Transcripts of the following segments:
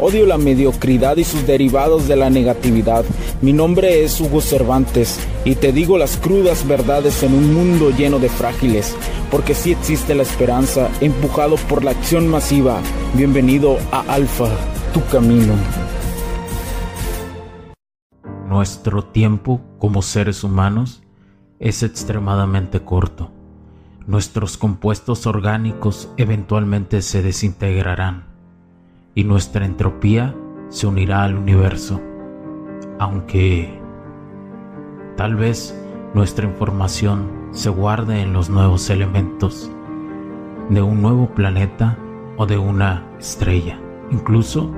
Odio la mediocridad y sus derivados de la negatividad. Mi nombre es Hugo Cervantes y te digo las crudas verdades en un mundo lleno de frágiles, porque sí existe la esperanza, empujado por la acción masiva. Bienvenido a Alfa, tu camino. Nuestro tiempo como seres humanos es extremadamente corto. Nuestros compuestos orgánicos eventualmente se desintegrarán y nuestra entropía se unirá al universo, aunque tal vez nuestra información se guarde en los nuevos elementos de un nuevo planeta o de una estrella, incluso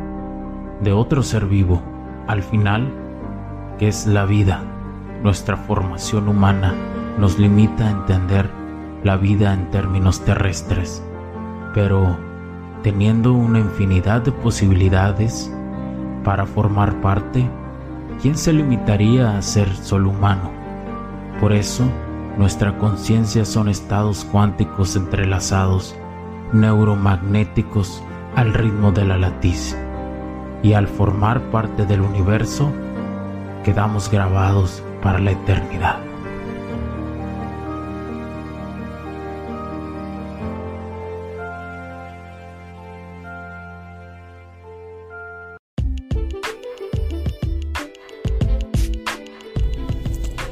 de otro ser vivo. Al final, que es la vida, nuestra formación humana nos limita a entender la vida en términos terrestres, pero teniendo una infinidad de posibilidades para formar parte, ¿quién se limitaría a ser solo humano? Por eso, nuestra conciencia son estados cuánticos entrelazados, neuromagnéticos al ritmo de la latiz. Y al formar parte del universo, quedamos grabados para la eternidad.